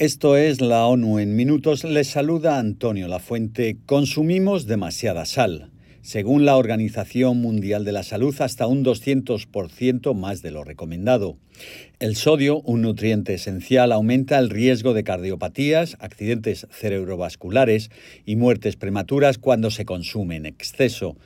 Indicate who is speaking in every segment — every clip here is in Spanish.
Speaker 1: Esto es la ONU en minutos. Les saluda Antonio Lafuente. Consumimos demasiada sal. Según la Organización Mundial de la Salud, hasta un 200% más de lo recomendado. El sodio, un nutriente esencial, aumenta el riesgo de cardiopatías, accidentes cerebrovasculares y muertes prematuras cuando se consume en exceso.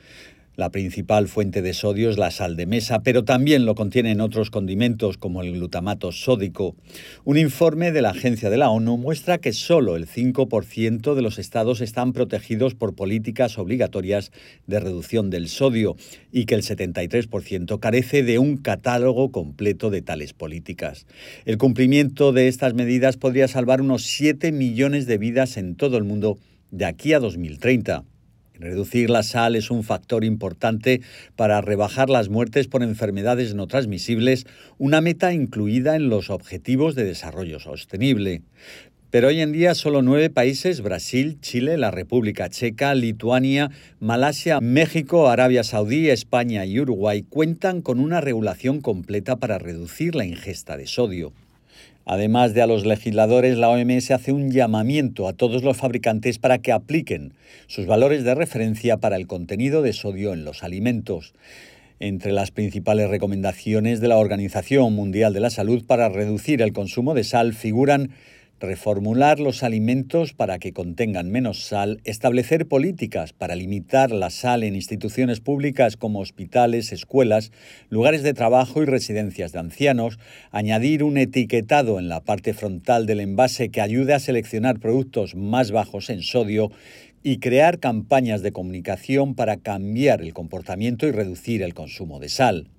Speaker 1: La principal fuente de sodio es la sal de mesa, pero también lo contienen otros condimentos como el glutamato sódico. Un informe de la Agencia de la ONU muestra que solo el 5% de los estados están protegidos por políticas obligatorias de reducción del sodio y que el 73% carece de un catálogo completo de tales políticas. El cumplimiento de estas medidas podría salvar unos 7 millones de vidas en todo el mundo de aquí a 2030. Reducir la sal es un factor importante para rebajar las muertes por enfermedades no transmisibles, una meta incluida en los Objetivos de Desarrollo Sostenible. Pero hoy en día solo nueve países, Brasil, Chile, la República Checa, Lituania, Malasia, México, Arabia Saudí, España y Uruguay, cuentan con una regulación completa para reducir la ingesta de sodio. Además de a los legisladores, la OMS hace un llamamiento a todos los fabricantes para que apliquen sus valores de referencia para el contenido de sodio en los alimentos. Entre las principales recomendaciones de la Organización Mundial de la Salud para reducir el consumo de sal figuran reformular los alimentos para que contengan menos sal, establecer políticas para limitar la sal en instituciones públicas como hospitales, escuelas, lugares de trabajo y residencias de ancianos, añadir un etiquetado en la parte frontal del envase que ayude a seleccionar productos más bajos en sodio y crear campañas de comunicación para cambiar el comportamiento y reducir el consumo de sal.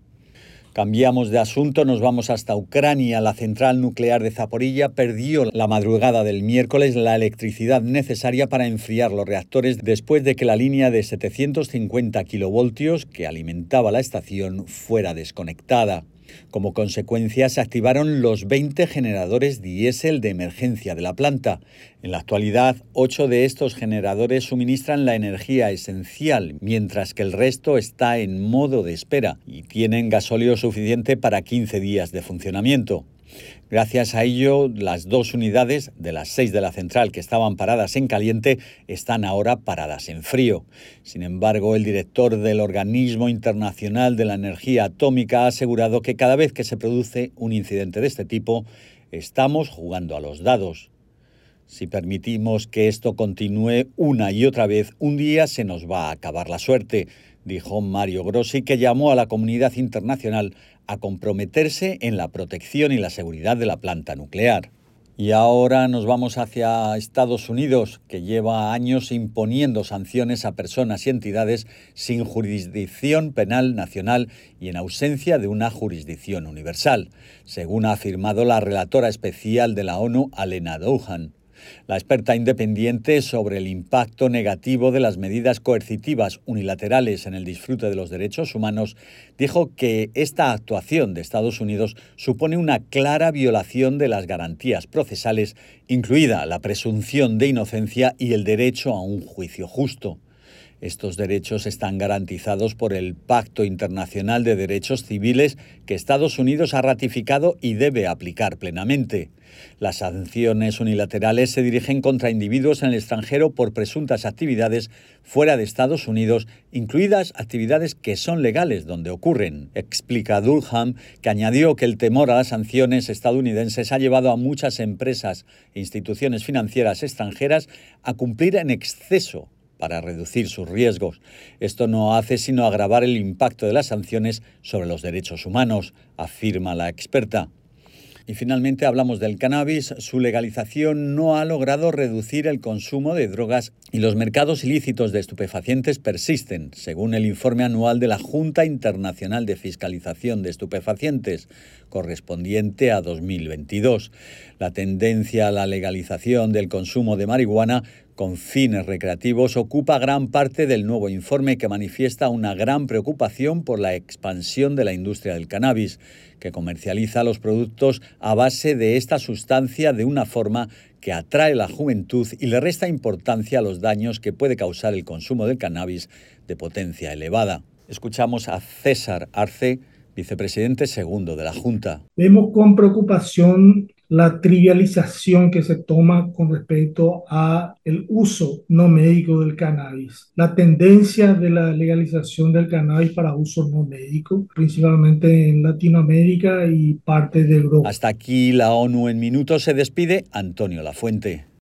Speaker 1: Cambiamos de asunto, nos vamos hasta Ucrania. La central nuclear de Zaporilla perdió la madrugada del miércoles la electricidad necesaria para enfriar los reactores después de que la línea de 750 kilovoltios que alimentaba la estación fuera desconectada. Como consecuencia, se activaron los 20 generadores diésel de emergencia de la planta. En la actualidad, ocho de estos generadores suministran la energía esencial, mientras que el resto está en modo de espera y tienen gasóleo suficiente para 15 días de funcionamiento. Gracias a ello, las dos unidades de las seis de la central que estaban paradas en caliente están ahora paradas en frío. Sin embargo, el director del Organismo Internacional de la Energía Atómica ha asegurado que cada vez que se produce un incidente de este tipo, estamos jugando a los dados. Si permitimos que esto continúe una y otra vez, un día se nos va a acabar la suerte, dijo Mario Grossi, que llamó a la comunidad internacional a comprometerse en la protección y la seguridad de la planta nuclear. Y ahora nos vamos hacia Estados Unidos, que lleva años imponiendo sanciones a personas y entidades sin jurisdicción penal nacional y en ausencia de una jurisdicción universal, según ha afirmado la relatora especial de la ONU, Alena Douhan. La experta independiente sobre el impacto negativo de las medidas coercitivas unilaterales en el disfrute de los derechos humanos dijo que esta actuación de Estados Unidos supone una clara violación de las garantías procesales, incluida la presunción de inocencia y el derecho a un juicio justo. Estos derechos están garantizados por el Pacto Internacional de Derechos Civiles que Estados Unidos ha ratificado y debe aplicar plenamente. Las sanciones unilaterales se dirigen contra individuos en el extranjero por presuntas actividades fuera de Estados Unidos, incluidas actividades que son legales donde ocurren, explica Durham, que añadió que el temor a las sanciones estadounidenses ha llevado a muchas empresas e instituciones financieras extranjeras a cumplir en exceso para reducir sus riesgos. Esto no hace sino agravar el impacto de las sanciones sobre los derechos humanos, afirma la experta. Y finalmente hablamos del cannabis. Su legalización no ha logrado reducir el consumo de drogas y los mercados ilícitos de estupefacientes persisten, según el informe anual de la Junta Internacional de Fiscalización de Estupefacientes, correspondiente a 2022. La tendencia a la legalización del consumo de marihuana con fines recreativos ocupa gran parte del nuevo informe que manifiesta una gran preocupación por la expansión de la industria del cannabis, que comercializa los productos a base de esta sustancia de una forma que atrae la juventud y le resta importancia a los daños que puede causar el consumo del cannabis de potencia elevada. Escuchamos a César Arce, vicepresidente segundo de la Junta.
Speaker 2: Vemos con preocupación la trivialización que se toma con respecto a el uso no médico del cannabis, la tendencia de la legalización del cannabis para uso no médico, principalmente en Latinoamérica y parte de Europa.
Speaker 1: Hasta aquí la ONU en minutos se despide Antonio Lafuente.